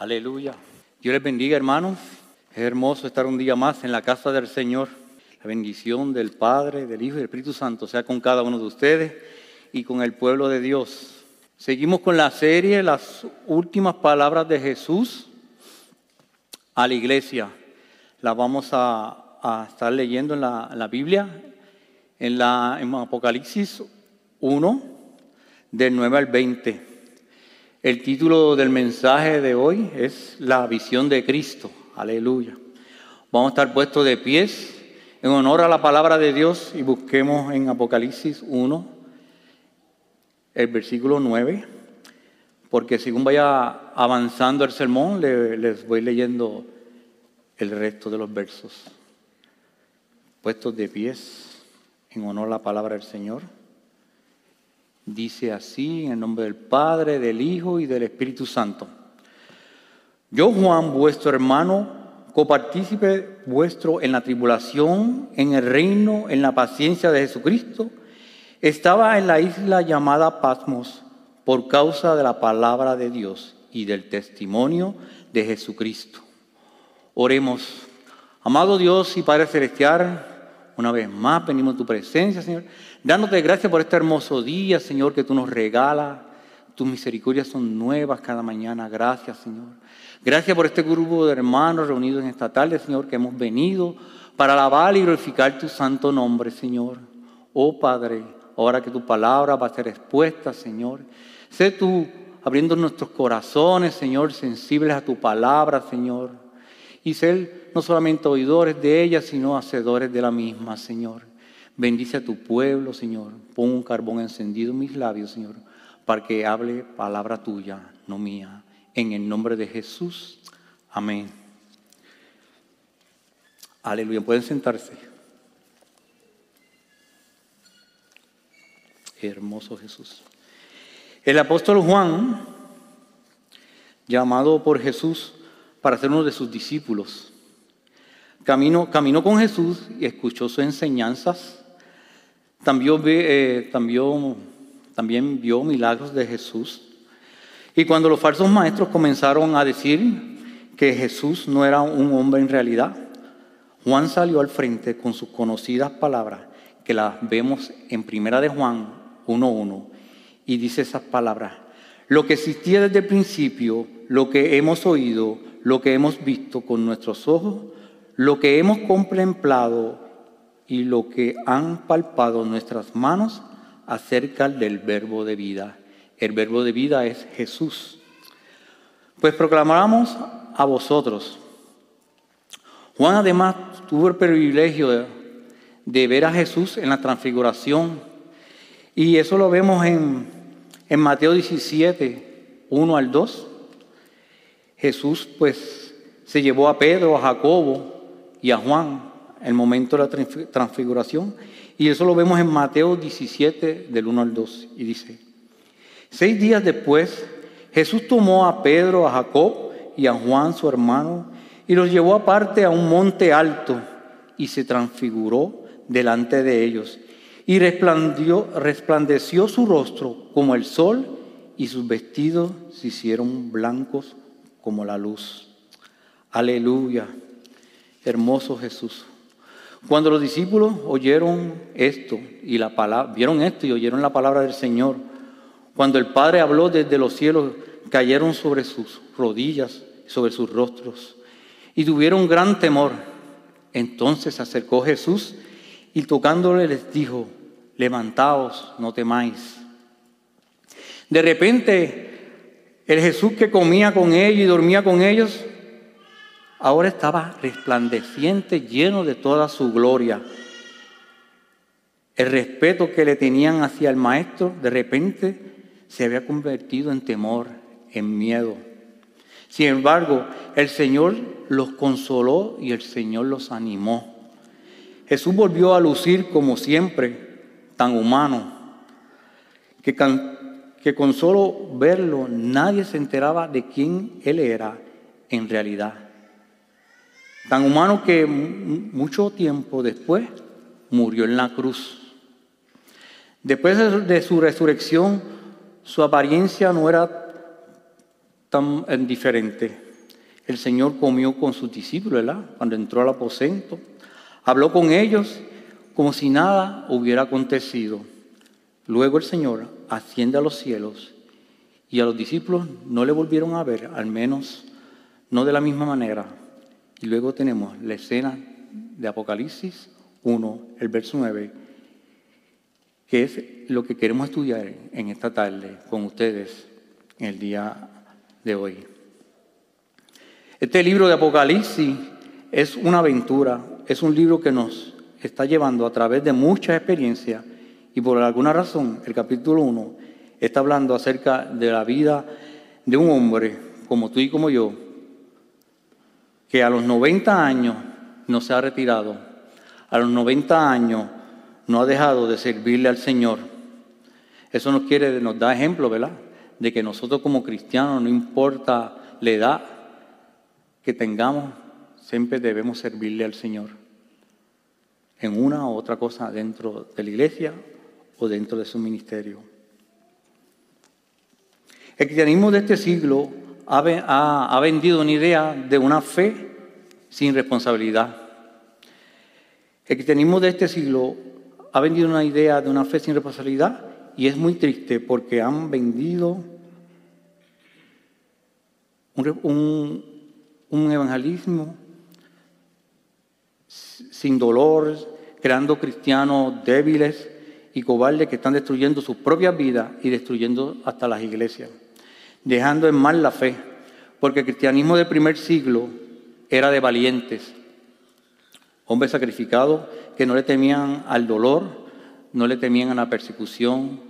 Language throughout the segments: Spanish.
Aleluya. Dios les bendiga, hermanos. Es hermoso estar un día más en la casa del Señor. La bendición del Padre, del Hijo y del Espíritu Santo sea con cada uno de ustedes y con el pueblo de Dios. Seguimos con la serie Las últimas palabras de Jesús a la iglesia. La vamos a, estar leyendo en la, Biblia, en, la, en Apocalipsis 1, del 9 al 20. El título del mensaje de hoy es La visión de Cristo. Aleluya. Vamos a estar puestos de pies en honor a la palabra de Dios y busquemos en Apocalipsis 1, el versículo 9, porque según vaya avanzando el sermón, les voy leyendo el resto de los versos. Puestos de pies en honor a la palabra del Señor. Dice así, en el nombre del Padre, del Hijo y del Espíritu Santo. Yo, Juan, vuestro hermano, copartícipe vuestro en la tribulación, en el reino, en la paciencia de Jesucristo, estaba en la isla llamada Pasmos por causa de la palabra de Dios y del testimonio de Jesucristo. Oremos. Amado Dios y Padre Celestial, una vez más venimos en tu presencia, Señor, dándote gracias por este hermoso día, Señor, que tú nos regalas. Tus misericordias son nuevas cada mañana. Gracias, Señor. Gracias por este grupo de hermanos reunidos en esta tarde, Señor, que hemos venido para alabar y glorificar tu santo nombre, Señor. Oh Padre, ahora que tu palabra va a ser expuesta, Señor, sé tú abriendo nuestros corazones, Señor, sensibles a tu palabra, Señor y ser no solamente oidores de ella, sino hacedores de la misma, Señor. Bendice a tu pueblo, Señor. Pon un carbón encendido en mis labios, Señor, para que hable palabra tuya, no mía. En el nombre de Jesús. Amén. Aleluya. Pueden sentarse. Hermoso Jesús. El apóstol Juan, llamado por Jesús para ser uno de sus discípulos. Caminó, caminó con Jesús y escuchó sus enseñanzas. También, eh, también, también vio milagros de Jesús. Y cuando los falsos maestros comenzaron a decir que Jesús no era un hombre en realidad, Juan salió al frente con sus conocidas palabras, que las vemos en Primera de Juan 1.1, y dice esas palabras, lo que existía desde el principio, lo que hemos oído, lo que hemos visto con nuestros ojos, lo que hemos contemplado y lo que han palpado nuestras manos acerca del verbo de vida. El verbo de vida es Jesús. Pues proclamamos a vosotros. Juan además tuvo el privilegio de, de ver a Jesús en la transfiguración. Y eso lo vemos en, en Mateo 17, 1 al 2. Jesús pues se llevó a Pedro, a Jacobo y a Juan en el momento de la transfiguración. Y eso lo vemos en Mateo 17 del 1 al 2. Y dice, seis días después Jesús tomó a Pedro, a Jacob y a Juan su hermano y los llevó aparte a un monte alto y se transfiguró delante de ellos. Y resplandeció su rostro como el sol y sus vestidos se hicieron blancos como la luz. Aleluya, hermoso Jesús. Cuando los discípulos oyeron esto y la palabra, vieron esto y oyeron la palabra del Señor, cuando el Padre habló desde los cielos, cayeron sobre sus rodillas, sobre sus rostros y tuvieron gran temor. Entonces se acercó Jesús y tocándole les dijo, levantaos, no temáis. De repente el Jesús que comía con ellos y dormía con ellos, ahora estaba resplandeciente, lleno de toda su gloria. El respeto que le tenían hacia el Maestro de repente se había convertido en temor, en miedo. Sin embargo, el Señor los consoló y el Señor los animó. Jesús volvió a lucir como siempre, tan humano, que con solo verlo nadie se enteraba de quién él era en realidad. Tan humano que mucho tiempo después murió en la cruz. Después de su resurrección, su apariencia no era tan diferente. el Señor comió con sus discípulos, ¿verdad? Cuando entró al aposento, habló con ellos como si nada hubiera acontecido. Luego el Señor asciende a los cielos y a los discípulos no le volvieron a ver, al menos no de la misma manera. Y luego tenemos la escena de Apocalipsis 1, el verso 9, que es lo que queremos estudiar en esta tarde con ustedes en el día de hoy. Este libro de Apocalipsis es una aventura, es un libro que nos está llevando a través de muchas experiencias y por alguna razón el capítulo 1 está hablando acerca de la vida de un hombre como tú y como yo, que a los 90 años no se ha retirado, a los 90 años no ha dejado de servirle al Señor. Eso nos quiere, nos da ejemplo, ¿verdad? De que nosotros como cristianos, no importa la edad que tengamos, siempre debemos servirle al Señor en una u otra cosa dentro de la iglesia o dentro de su ministerio. El cristianismo de este siglo ha, vendido una idea de una fe sin responsabilidad. El cristianismo de este siglo ha vendido una idea de una fe sin responsabilidad y es muy triste porque han vendido un, un evangelismo sin dolor, creando cristianos débiles y cobardes que están destruyendo sus propias vidas y destruyendo hasta las iglesias, dejando en mal la fe, porque el cristianismo del primer siglo era de valientes, hombres sacrificados que no le temían al dolor, no le temían a la persecución,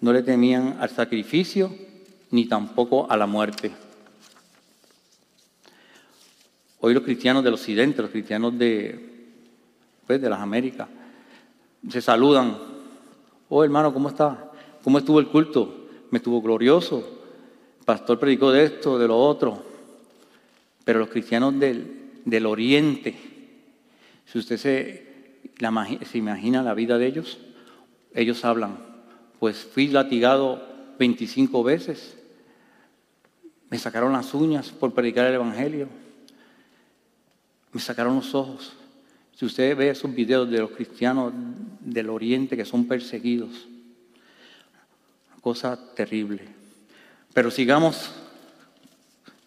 no le temían al sacrificio, ni tampoco a la muerte. Hoy los cristianos del occidente, los cristianos de, pues, de las Américas, se saludan. Oh hermano, ¿cómo está? ¿Cómo estuvo el culto? Me estuvo glorioso. El pastor predicó de esto, de lo otro. Pero los cristianos del, del oriente, si usted se, se imagina la vida de ellos, ellos hablan, pues fui latigado 25 veces, me sacaron las uñas por predicar el Evangelio, me sacaron los ojos, si usted ve esos videos de los cristianos del oriente que son perseguidos, cosa terrible. Pero sigamos,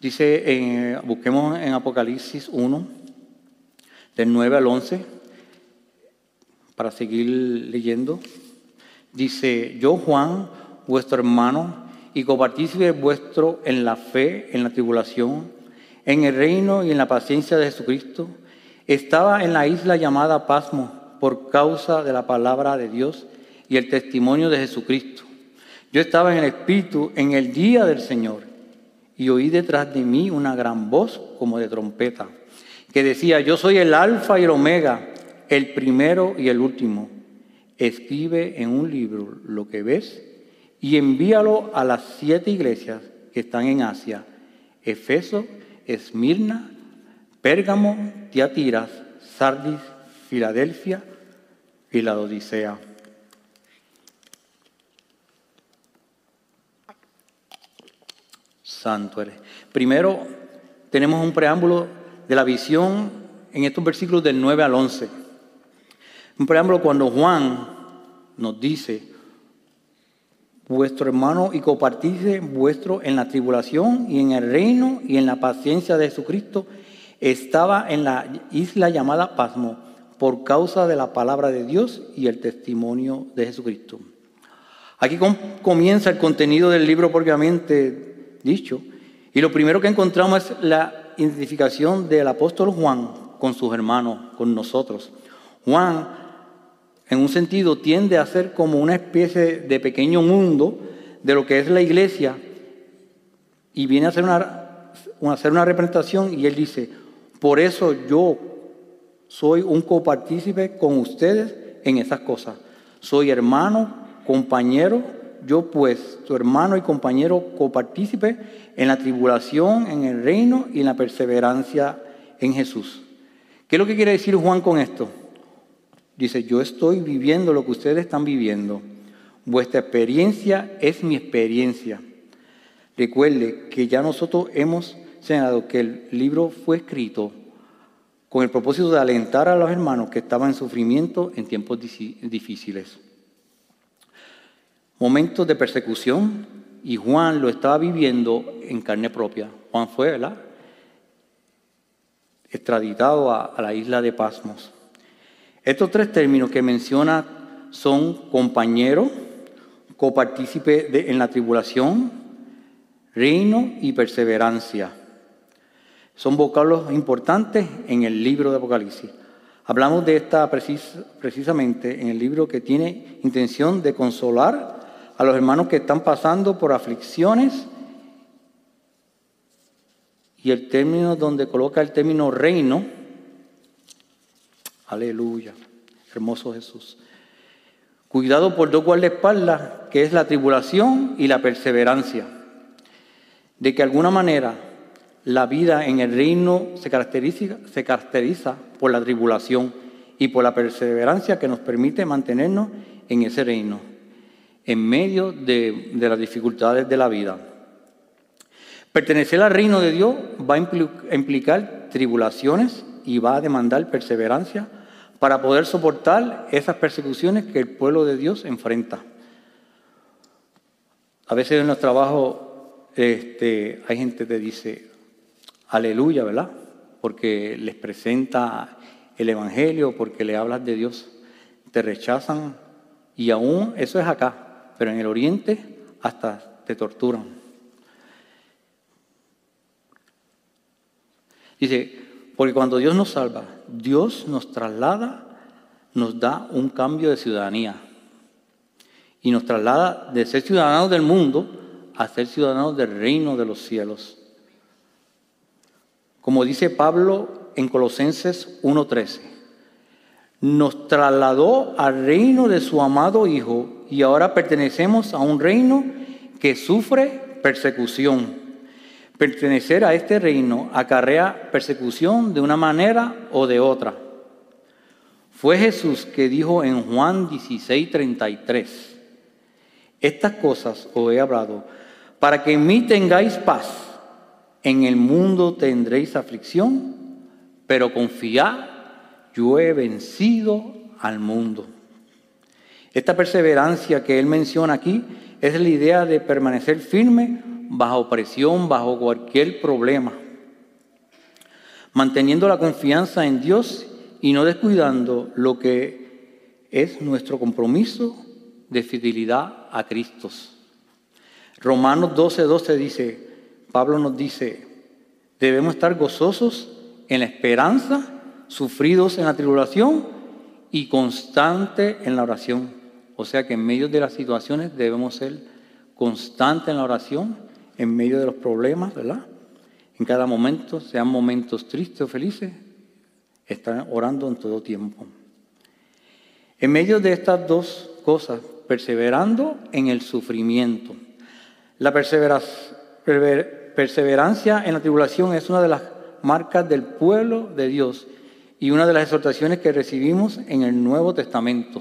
dice, busquemos en Apocalipsis 1, del 9 al 11, para seguir leyendo. Dice, yo Juan, vuestro hermano, y copartícipe vuestro en la fe, en la tribulación, en el reino y en la paciencia de Jesucristo, estaba en la isla llamada Pasmo por causa de la palabra de Dios y el testimonio de Jesucristo. Yo estaba en el Espíritu en el día del Señor y oí detrás de mí una gran voz como de trompeta que decía, yo soy el alfa y el omega, el primero y el último. Escribe en un libro lo que ves y envíalo a las siete iglesias que están en Asia, Efeso, Esmirna, Pérgamo, Tiatiras, Sardis, Filadelfia y la Odisea. Santo eres. Primero tenemos un preámbulo de la visión en estos versículos del 9 al 11. Un preámbulo cuando Juan nos dice, vuestro hermano y copartícipe vuestro en la tribulación y en el reino y en la paciencia de Jesucristo estaba en la isla llamada Pasmo por causa de la palabra de Dios y el testimonio de Jesucristo. Aquí comienza el contenido del libro propiamente dicho. Y lo primero que encontramos es la identificación del apóstol Juan con sus hermanos, con nosotros. Juan, en un sentido, tiende a ser como una especie de pequeño mundo de lo que es la iglesia y viene a hacer una, a hacer una representación y él dice, por eso yo soy un copartícipe con ustedes en esas cosas. Soy hermano, compañero, yo pues, tu hermano y compañero copartícipe en la tribulación, en el reino y en la perseverancia en Jesús. ¿Qué es lo que quiere decir Juan con esto? Dice, yo estoy viviendo lo que ustedes están viviendo. Vuestra experiencia es mi experiencia. Recuerde que ya nosotros hemos señalado que el libro fue escrito con el propósito de alentar a los hermanos que estaban en sufrimiento en tiempos difíciles. Momentos de persecución, y Juan lo estaba viviendo en carne propia. Juan fue, ¿verdad? Extraditado a, la isla de Pasmos. Estos tres términos que menciona son compañero, copartícipe en la tribulación, reino y perseverancia. Son vocablos importantes en el libro de Apocalipsis. Hablamos de esta precisamente en el libro que tiene intención de consolar a los hermanos que están pasando por aflicciones y el término donde coloca el término reino, aleluya, hermoso Jesús. Cuidado por dos guardaespaldas, que es la tribulación y la perseverancia. De que alguna manera la vida en el reino se caracteriza, por la tribulación y por la perseverancia que nos permite mantenernos en ese reino en medio de, las dificultades de la vida. Pertenecer al reino de Dios va a implicar tribulaciones y va a demandar perseverancia para poder soportar esas persecuciones que el pueblo de Dios enfrenta. A veces en los trabajos este, hay gente que dice, aleluya, ¿verdad? Porque les presenta el Evangelio, porque le hablas de Dios. Te rechazan y aún eso es acá pero en el oriente hasta te torturan. Dice, porque cuando Dios nos salva, Dios nos traslada, nos da un cambio de ciudadanía. Y nos traslada de ser ciudadanos del mundo a ser ciudadanos del reino de los cielos. Como dice Pablo en Colosenses 1.13, nos trasladó al reino de su amado Hijo y ahora pertenecemos a un reino que sufre persecución. Pertenecer a este reino acarrea persecución de una manera o de otra. Fue Jesús que dijo en Juan 16:33, estas cosas os he hablado, para que en mí tengáis paz. En el mundo tendréis aflicción, pero confiad, yo he vencido al mundo. Esta perseverancia que él menciona aquí es la idea de permanecer firme bajo presión, bajo cualquier problema, manteniendo la confianza en Dios y no descuidando lo que es nuestro compromiso de fidelidad a Cristo. Romanos 12, 12 dice, Pablo nos dice, debemos estar gozosos en la esperanza, sufridos en la tribulación y constante en la oración. O sea que en medio de las situaciones debemos ser constantes en la oración, en medio de los problemas, ¿verdad? En cada momento, sean momentos tristes o felices, estar orando en todo tiempo. En medio de estas dos cosas, perseverando en el sufrimiento. La perseverancia en la tribulación es una de las marcas del pueblo de Dios y una de las exhortaciones que recibimos en el Nuevo Testamento.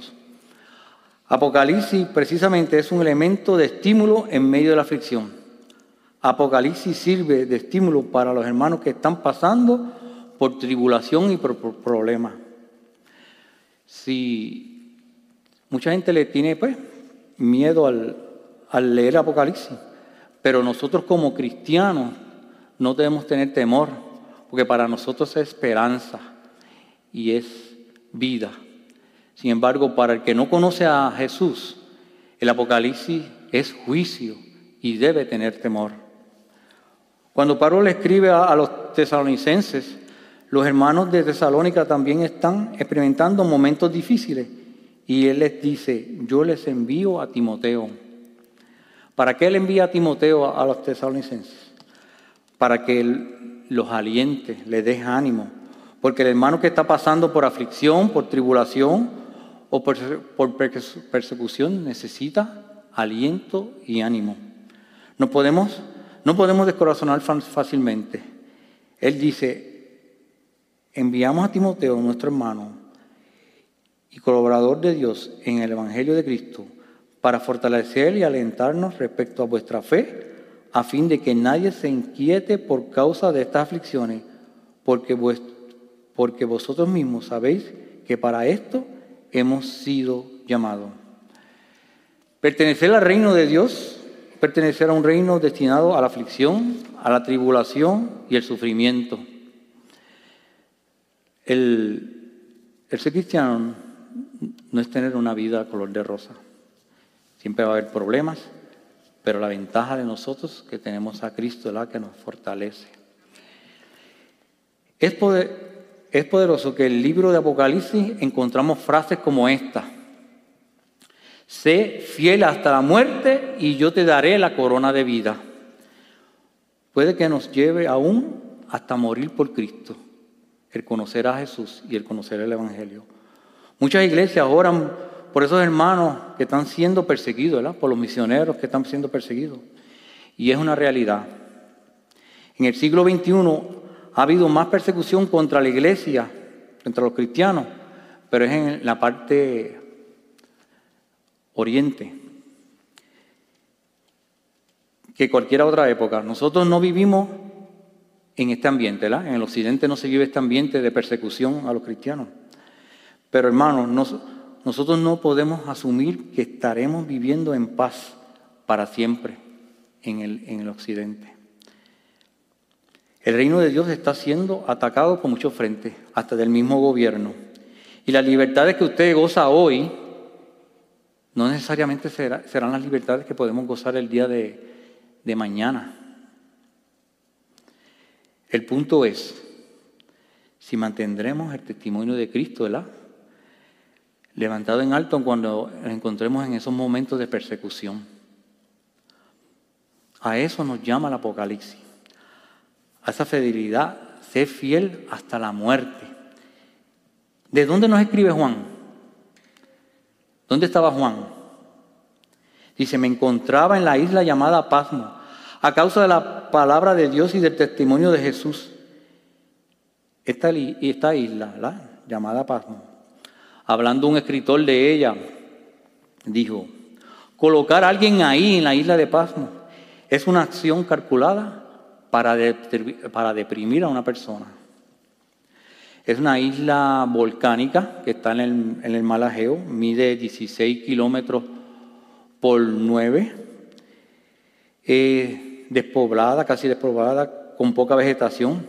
Apocalipsis precisamente es un elemento de estímulo en medio de la aflicción. Apocalipsis sirve de estímulo para los hermanos que están pasando por tribulación y por, problemas. Si mucha gente le tiene pues, miedo al, al leer Apocalipsis, pero nosotros como cristianos no debemos tener temor, porque para nosotros es esperanza y es vida. Sin embargo, para el que no conoce a Jesús, el Apocalipsis es juicio y debe tener temor. Cuando Pablo le escribe a, los tesalonicenses, los hermanos de Tesalónica también están experimentando momentos difíciles y él les dice, yo les envío a Timoteo. ¿Para qué él envía a Timoteo a, los tesalonicenses? Para que él los aliente, les dé ánimo. Porque el hermano que está pasando por aflicción, por tribulación, o por, persecución necesita aliento y ánimo. No podemos, no podemos descorazonar fácilmente. Él dice, enviamos a Timoteo, nuestro hermano y colaborador de Dios en el Evangelio de Cristo, para fortalecer y alentarnos respecto a vuestra fe, a fin de que nadie se inquiete por causa de estas aflicciones, porque, porque vosotros mismos sabéis que para esto hemos sido llamados. Pertenecer al reino de Dios, pertenecer a un reino destinado a la aflicción, a la tribulación y el sufrimiento. El, el ser cristiano no es tener una vida color de rosa. Siempre va a haber problemas, pero la ventaja de nosotros que tenemos a Cristo es la que nos fortalece. Es, es poderoso que en el libro de Apocalipsis encontramos frases como esta. Sé fiel hasta la muerte y yo te daré la corona de vida. Puede que nos lleve aún hasta morir por Cristo, el conocer a Jesús y el conocer el Evangelio. Muchas iglesias oran por esos hermanos que están siendo perseguidos, ¿verdad? por los misioneros que están siendo perseguidos. Y es una realidad. En el siglo XXI ha habido más persecución contra la iglesia, contra los cristianos, pero es en la parte oriente que cualquier otra época. Nosotros no vivimos en este ambiente, ¿verdad? En el occidente no se vive este ambiente de persecución a los cristianos. Pero hermanos, nosotros no podemos asumir que estaremos viviendo en paz para siempre en el, en el occidente. El reino de Dios está siendo atacado por muchos frentes, hasta del mismo gobierno. Y las libertades que usted goza hoy no necesariamente serán las libertades que podemos gozar el día de, de mañana. El punto es si mantendremos el testimonio de Cristo, ¿verdad? Levantado en alto cuando nos encontremos en esos momentos de persecución. A eso nos llama el Apocalipsis, a esa fidelidad, ser fiel hasta la muerte. ¿De dónde nos escribe Juan? ¿Dónde estaba Juan? Dice, me encontraba en la isla llamada Pasmo, a causa de la palabra de Dios y del testimonio de Jesús. Esta, isla, llamada Pasmo, hablando un escritor de ella, dijo, colocar a alguien ahí en la isla de Pasmo es una acción calculada para, para deprimir a una persona. Es una isla volcánica que está en el, en el Malajeo, mide 16 kilómetros por 9, eh, despoblada, casi despoblada, con poca vegetación.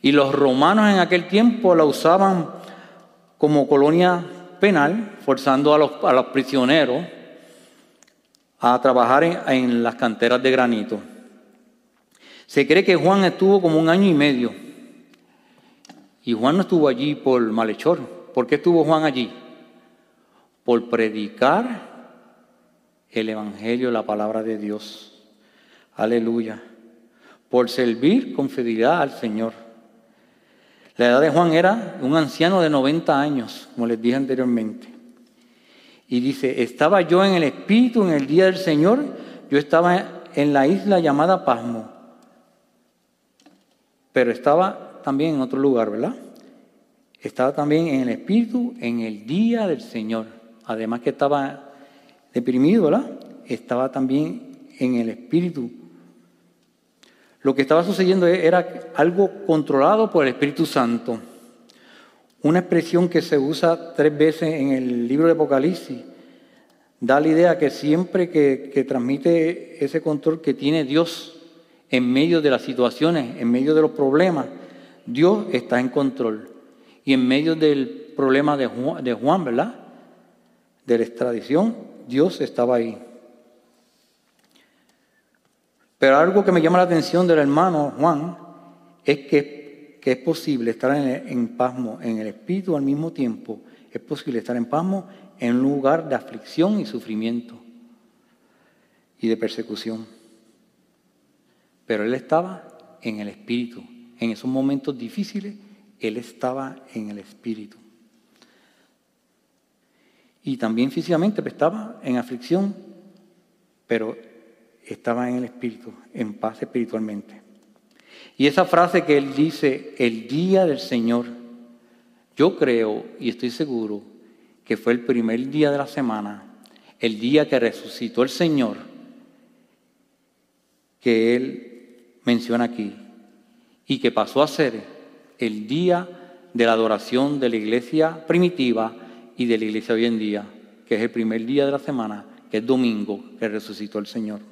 Y los romanos en aquel tiempo la usaban como colonia penal, forzando a los, a los prisioneros a trabajar en, las canteras de granito. Se cree que Juan estuvo como un año y medio. Y Juan no estuvo allí por malhechor. ¿Por qué estuvo Juan allí? Por predicar el Evangelio, la palabra de Dios. Aleluya. Por servir con fidelidad al Señor. La edad de Juan era un anciano de 90 años, como les dije anteriormente. Y dice, estaba yo en el Espíritu en el día del Señor, yo estaba en la isla llamada Pasmo, pero estaba también en otro lugar, ¿verdad? Estaba también en el Espíritu en el día del Señor. Además que estaba deprimido, ¿verdad? Estaba también en el Espíritu lo que estaba sucediendo era algo controlado por el Espíritu Santo. Una expresión que se usa tres veces en el libro de Apocalipsis da la idea que siempre que, transmite ese control que tiene Dios en medio de las situaciones, en medio de los problemas, Dios está en control. Y en medio del problema de Juan, de Juan ¿verdad? De la extradición, Dios estaba ahí. Pero algo que me llama la atención del hermano Juan es que, es posible estar en, en, pasmo en el espíritu al mismo tiempo. Es posible estar en pasmo en un lugar de aflicción y sufrimiento y de persecución. Pero él estaba en el espíritu. En esos momentos difíciles, él estaba en el espíritu. Y también físicamente estaba en aflicción, pero estaba en el Espíritu, en paz espiritualmente. Y esa frase que él dice, el día del Señor, yo creo y estoy seguro que fue el primer día de la semana, el día que resucitó el Señor, que él menciona aquí y que pasó a ser el día de la adoración de la iglesia primitiva y de la iglesia hoy en día, que es el primer día de la semana, que es domingo, que resucitó el Señor.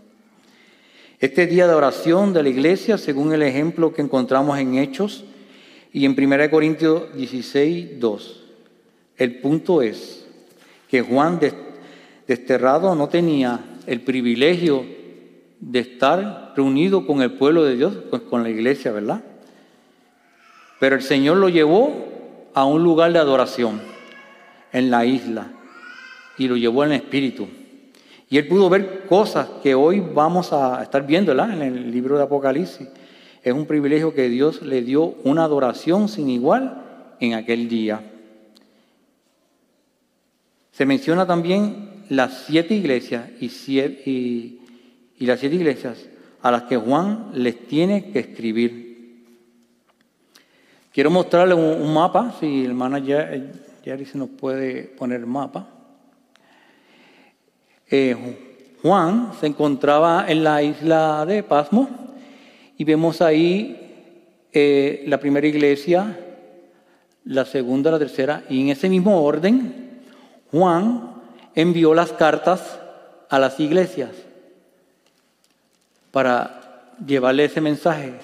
Este día de oración de la iglesia, según el ejemplo que encontramos en Hechos y en 1 Corintios 16, 2, el punto es que Juan desterrado no tenía el privilegio de estar reunido con el pueblo de Dios, pues con la iglesia, ¿verdad? Pero el Señor lo llevó a un lugar de adoración en la isla y lo llevó en espíritu. Y él pudo ver cosas que hoy vamos a estar viendo en el libro de Apocalipsis. Es un privilegio que Dios le dio una adoración sin igual en aquel día. Se menciona también las siete iglesias y, las siete iglesias a las que Juan les tiene que escribir. Quiero mostrarle un, mapa, si el hermana Jerry se nos puede poner mapa. Eh, Juan se encontraba en la isla de Pasmo y vemos ahí eh, la primera iglesia, la segunda, la tercera, y en ese mismo orden, Juan envió las cartas a las iglesias para llevarle ese mensaje.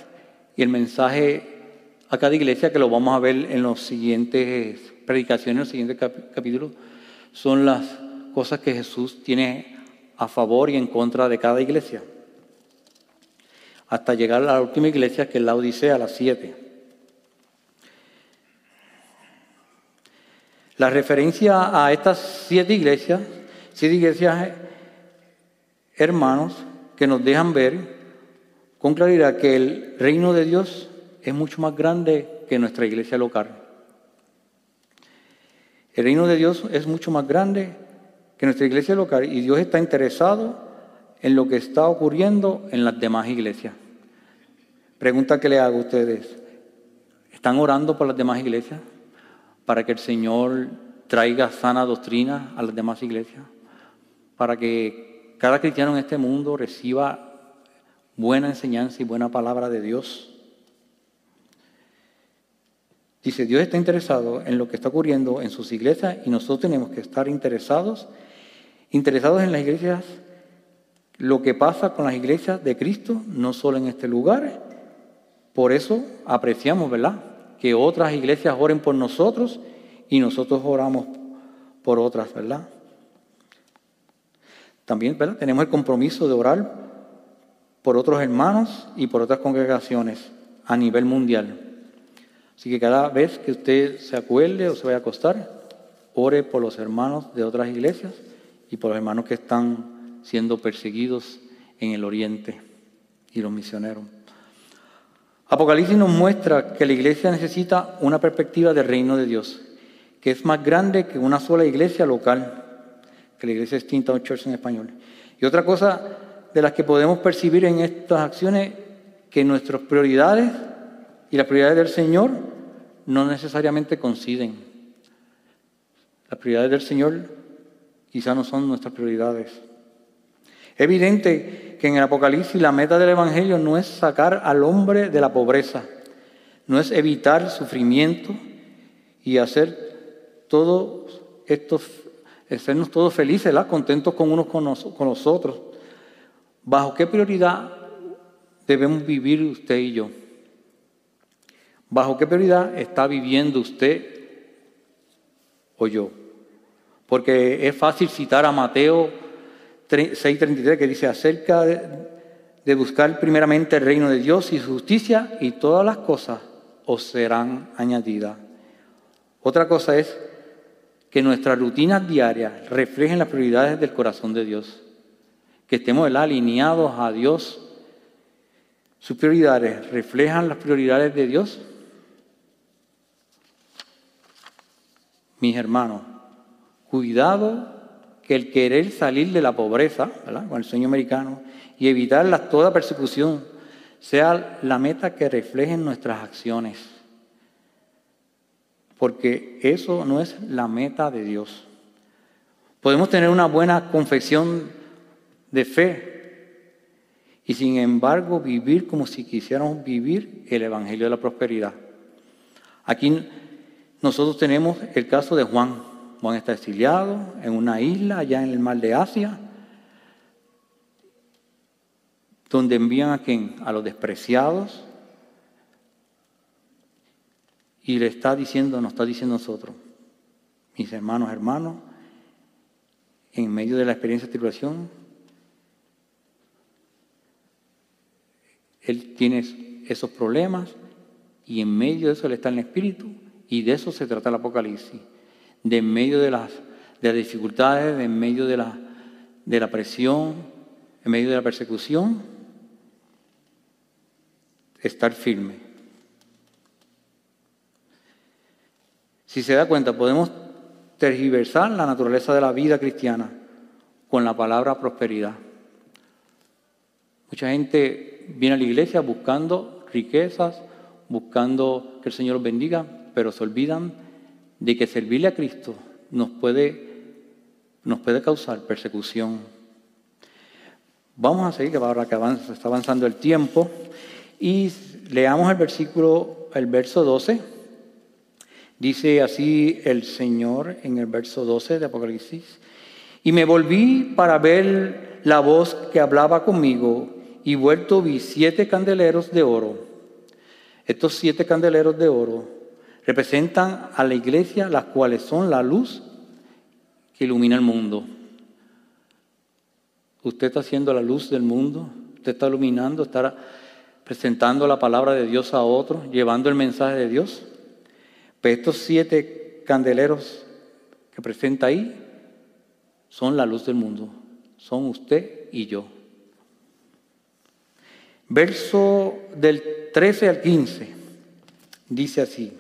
Y el mensaje a cada iglesia, que lo vamos a ver en los siguientes predicaciones, en los siguientes capítulos, son las cosas que Jesús tiene a favor y en contra de cada iglesia. Hasta llegar a la última iglesia, que es la Odisea, las siete. La referencia a estas siete iglesias, siete iglesias hermanos, que nos dejan ver con claridad que el reino de Dios es mucho más grande que nuestra iglesia local. El reino de Dios es mucho más grande que nuestra iglesia local y Dios está interesado en lo que está ocurriendo en las demás iglesias. Pregunta que le hago a ustedes. ¿Están orando por las demás iglesias? Para que el Señor traiga sana doctrina a las demás iglesias. Para que cada cristiano en este mundo reciba buena enseñanza y buena palabra de Dios. Dice, Dios está interesado en lo que está ocurriendo en sus iglesias y nosotros tenemos que estar interesados, interesados en las iglesias, lo que pasa con las iglesias de Cristo, no solo en este lugar. Por eso apreciamos, ¿verdad? Que otras iglesias oren por nosotros y nosotros oramos por otras, ¿verdad? También, ¿verdad? Tenemos el compromiso de orar por otros hermanos y por otras congregaciones a nivel mundial. Así que cada vez que usted se acuerde o se vaya a acostar, ore por los hermanos de otras iglesias y por los hermanos que están siendo perseguidos en el oriente y los misioneros. Apocalipsis nos muestra que la iglesia necesita una perspectiva del reino de Dios, que es más grande que una sola iglesia local, que la iglesia extinta Church en español. Y otra cosa de las que podemos percibir en estas acciones, que nuestras prioridades y las prioridades del Señor no necesariamente coinciden. Las prioridades del Señor quizás no son nuestras prioridades. Es evidente que en el Apocalipsis la meta del Evangelio no es sacar al hombre de la pobreza, no es evitar sufrimiento y hacer todos estos, hacernos todos felices, contentos con unos con, con los otros. ¿Bajo qué prioridad debemos vivir usted y yo? ¿Bajo qué prioridad está viviendo usted o yo? Porque es fácil citar a Mateo 6:33 que dice acerca de, buscar primeramente el reino de Dios y su justicia y todas las cosas os serán añadidas. Otra cosa es que nuestras rutinas diarias reflejen las prioridades del corazón de Dios. Que estemos alineados a Dios. Sus prioridades reflejan las prioridades de Dios. Mis hermanos, cuidado que el querer salir de la pobreza, con el sueño americano, y evitar toda persecución, sea la meta que reflejen nuestras acciones. Porque eso no es la meta de Dios. Podemos tener una buena confesión de fe y sin embargo vivir como si quisiéramos vivir el Evangelio de la Prosperidad. Aquí nosotros tenemos el caso de Juan. Juan está exiliado en una isla allá en el mar de Asia, donde envían a quien? A los despreciados. Y le está diciendo, nos está diciendo nosotros, mis hermanos, hermanos, en medio de la experiencia de tribulación, él tiene esos problemas y en medio de eso él está el Espíritu y de eso se trata el Apocalipsis. De en medio de las, de las dificultades, de en medio de la, de la presión, en medio de la persecución, estar firme. Si se da cuenta, podemos tergiversar la naturaleza de la vida cristiana con la palabra prosperidad. Mucha gente viene a la iglesia buscando riquezas, buscando que el Señor los bendiga, pero se olvidan de que servirle a Cristo nos puede, nos puede causar persecución. Vamos a seguir, que ahora que avanza, está avanzando el tiempo, y leamos el versículo, el verso 12. Dice así el Señor en el verso 12 de Apocalipsis. Y me volví para ver la voz que hablaba conmigo y vuelto vi siete candeleros de oro. Estos siete candeleros de oro representan a la iglesia, las cuales son la luz que ilumina el mundo. Usted está haciendo la luz del mundo, usted está iluminando, está presentando la palabra de Dios a otros, llevando el mensaje de Dios. Pues estos siete candeleros que presenta ahí son la luz del mundo, son usted y yo. Verso del 13 al 15 dice así,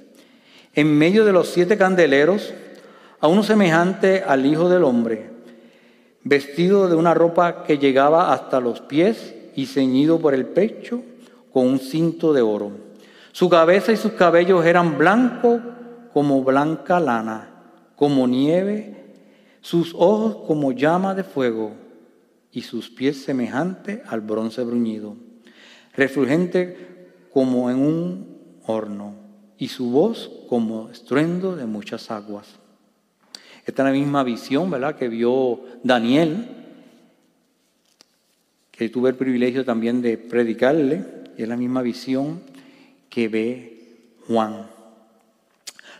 en medio de los siete candeleros, a uno semejante al Hijo del Hombre, vestido de una ropa que llegaba hasta los pies y ceñido por el pecho con un cinto de oro. Su cabeza y sus cabellos eran blancos como blanca lana, como nieve, sus ojos como llama de fuego y sus pies semejantes al bronce bruñido, refulgente como en un horno y su voz como estruendo de muchas aguas. Esta es la misma visión, ¿verdad?, que vio Daniel, que tuve el privilegio también de predicarle, y es la misma visión que ve Juan.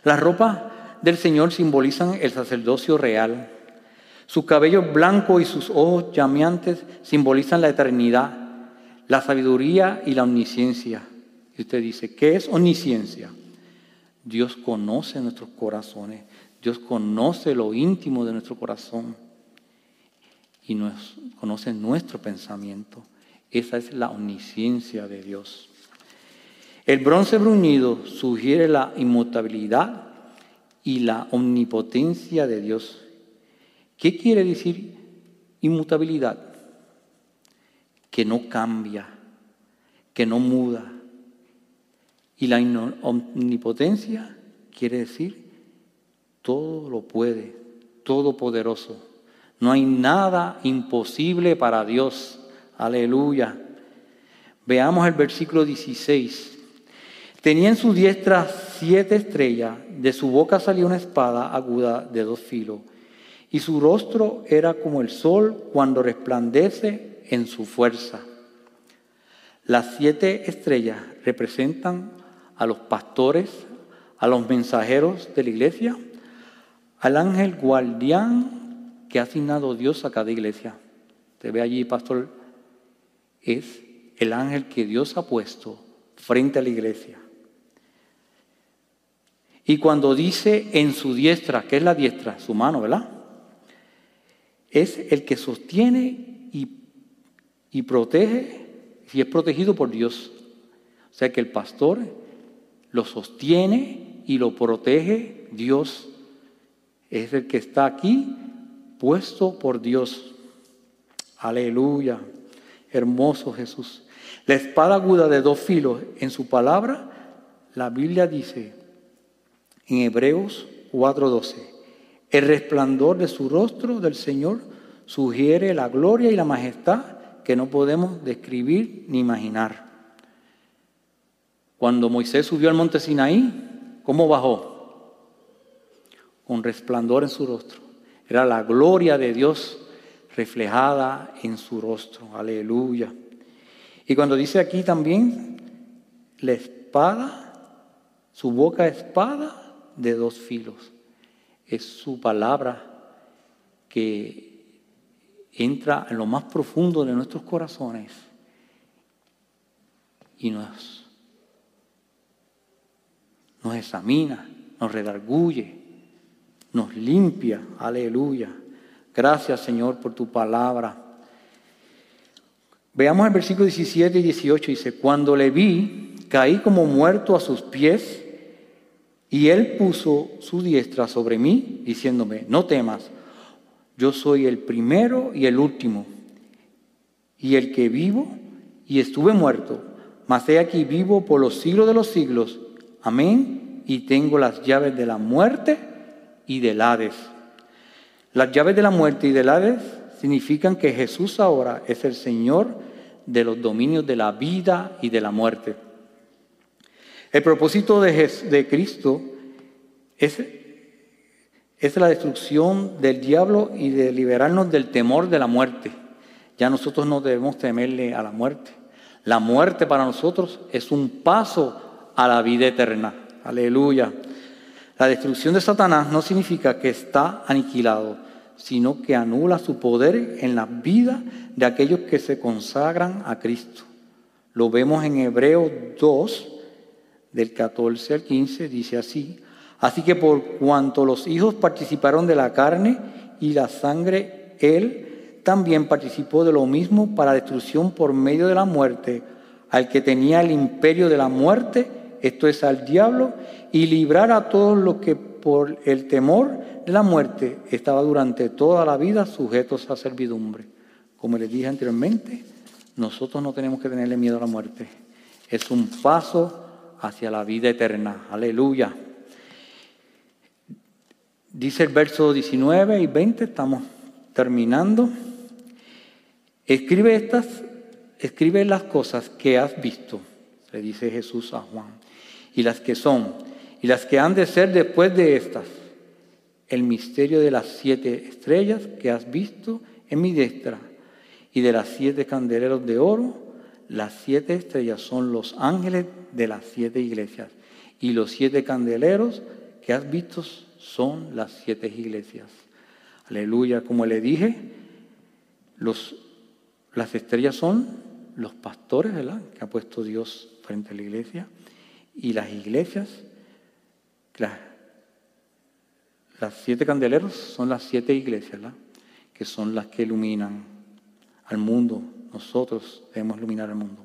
Las ropas del Señor simbolizan el sacerdocio real. Sus cabellos blancos y sus ojos llameantes simbolizan la eternidad, la sabiduría y la omnisciencia. Y usted dice, ¿qué es omnisciencia? Dios conoce nuestros corazones, Dios conoce lo íntimo de nuestro corazón y nos, conoce nuestro pensamiento. Esa es la omnisciencia de Dios. El bronce bruñido sugiere la inmutabilidad y la omnipotencia de Dios. ¿Qué quiere decir inmutabilidad? Que no cambia, que no muda. Y la omnipotencia quiere decir todo lo puede, todopoderoso. No hay nada imposible para Dios. Aleluya. Veamos el versículo 16. Tenía en su diestra siete estrellas, de su boca salía una espada aguda de dos filos, y su rostro era como el sol cuando resplandece en su fuerza. Las siete estrellas representan a los pastores, a los mensajeros de la iglesia, al ángel guardián que ha asignado Dios a cada iglesia. Te ve allí, pastor, es el ángel que Dios ha puesto frente a la iglesia. Y cuando dice en su diestra, ¿qué es la diestra? Su mano, ¿verdad? Es el que sostiene y, y protege, y es protegido por Dios. O sea que el pastor lo sostiene y lo protege Dios. Es el que está aquí puesto por Dios. Aleluya. Hermoso Jesús. La espada aguda de dos filos en su palabra, la Biblia dice, en Hebreos 4:12. El resplandor de su rostro del Señor sugiere la gloria y la majestad que no podemos describir ni imaginar. Cuando Moisés subió al monte Sinaí, ¿cómo bajó? Con resplandor en su rostro. Era la gloria de Dios reflejada en su rostro. Aleluya. Y cuando dice aquí también, la espada, su boca espada de dos filos. Es su palabra que entra en lo más profundo de nuestros corazones y nos, nos examina, nos redarguye, nos limpia. Aleluya. Gracias Señor por tu palabra. Veamos el versículo 17 y 18. Dice, cuando le vi, caí como muerto a sus pies y él puso su diestra sobre mí, diciéndome, no temas, yo soy el primero y el último, y el que vivo y estuve muerto, mas he aquí vivo por los siglos de los siglos. Amén. Y tengo las llaves de la muerte y del Hades. Las llaves de la muerte y del Hades significan que Jesús ahora es el Señor de los dominios de la vida y de la muerte. El propósito de, Cristo es, es la destrucción del diablo y de liberarnos del temor de la muerte. Ya nosotros no debemos temerle a la muerte. La muerte para nosotros es un paso a la vida eterna. Aleluya. La destrucción de Satanás no significa que está aniquilado, sino que anula su poder en la vida de aquellos que se consagran a Cristo. Lo vemos en Hebreos 2, del 14 al 15, dice así, así que por cuanto los hijos participaron de la carne y la sangre, él también participó de lo mismo para destrucción por medio de la muerte, al que tenía el imperio de la muerte, esto es al diablo, y librar a todos los que por el temor de la muerte estaba durante toda la vida sujetos a servidumbre. Como les dije anteriormente, nosotros no tenemos que tenerle miedo a la muerte. Es un paso hacia la vida eterna. Aleluya. Dice el verso 19 y 20, estamos terminando. Escribe estas, escribe las cosas que has visto, le dice Jesús a Juan, y las que son, y las que han de ser después de estas. El misterio de las siete estrellas que has visto en mi destra, y de las siete candeleros de oro, las siete estrellas son los ángeles de las siete iglesias y los siete candeleros que has visto son las siete iglesias. Aleluya, como le dije, los, las estrellas son los pastores, ¿verdad? Que ha puesto Dios frente a la iglesia. Y las iglesias, las, siete candeleros son las siete iglesias. Que son las que iluminan al mundo. Nosotros debemos iluminar al mundo.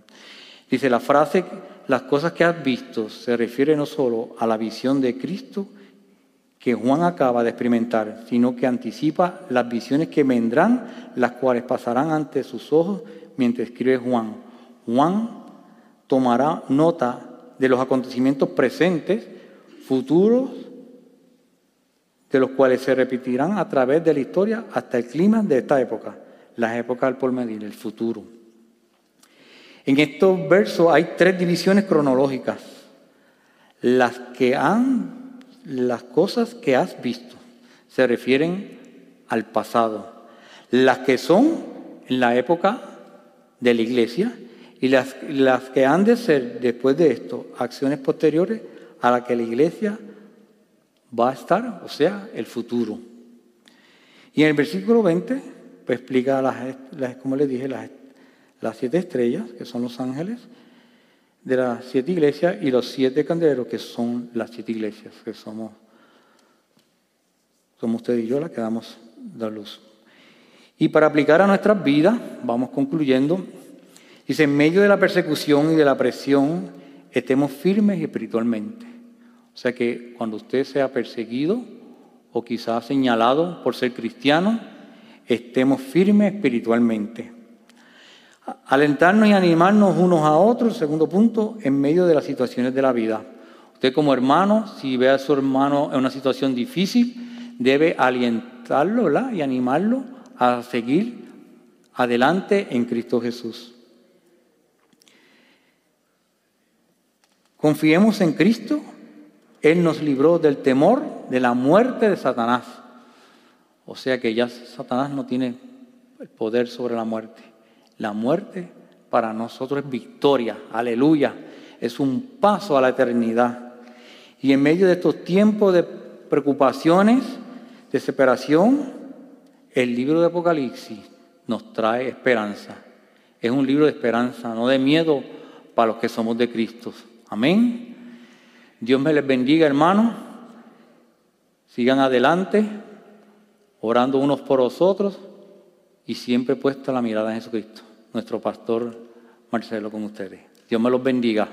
Dice la frase, las cosas que has visto se refiere no solo a la visión de Cristo que Juan acaba de experimentar, sino que anticipa las visiones que vendrán, las cuales pasarán ante sus ojos mientras escribe Juan. Juan tomará nota de los acontecimientos presentes, futuros, de los cuales se repetirán a través de la historia hasta el clima de esta época, las épocas del porvenir, el futuro. En estos versos hay tres divisiones cronológicas. Las que han, las cosas que has visto, se refieren al pasado. Las que son en la época de la iglesia y las, las que han de ser después de esto, acciones posteriores a las que la iglesia va a estar, o sea, el futuro. Y en el versículo 20, pues explica, las, como les dije, las las siete estrellas, que son los ángeles, de las siete iglesias, y los siete candeleros, que son las siete iglesias, que somos, somos usted y yo las que damos la luz. Y para aplicar a nuestras vidas, vamos concluyendo, dice, en medio de la persecución y de la presión, estemos firmes espiritualmente. O sea que cuando usted sea perseguido o quizás señalado por ser cristiano, estemos firmes espiritualmente. Alentarnos y animarnos unos a otros, segundo punto, en medio de las situaciones de la vida. Usted como hermano, si ve a su hermano en una situación difícil, debe alentarlo y animarlo a seguir adelante en Cristo Jesús. Confiemos en Cristo. Él nos libró del temor de la muerte de Satanás. O sea que ya Satanás no tiene poder sobre la muerte. La muerte para nosotros es victoria. Aleluya. Es un paso a la eternidad. Y en medio de estos tiempos de preocupaciones, desesperación, el libro de Apocalipsis nos trae esperanza. Es un libro de esperanza, no de miedo para los que somos de Cristo. Amén. Dios me les bendiga, hermanos. Sigan adelante, orando unos por los otros y siempre puesta la mirada en Jesucristo, nuestro pastor Marcelo con ustedes. Dios me los bendiga.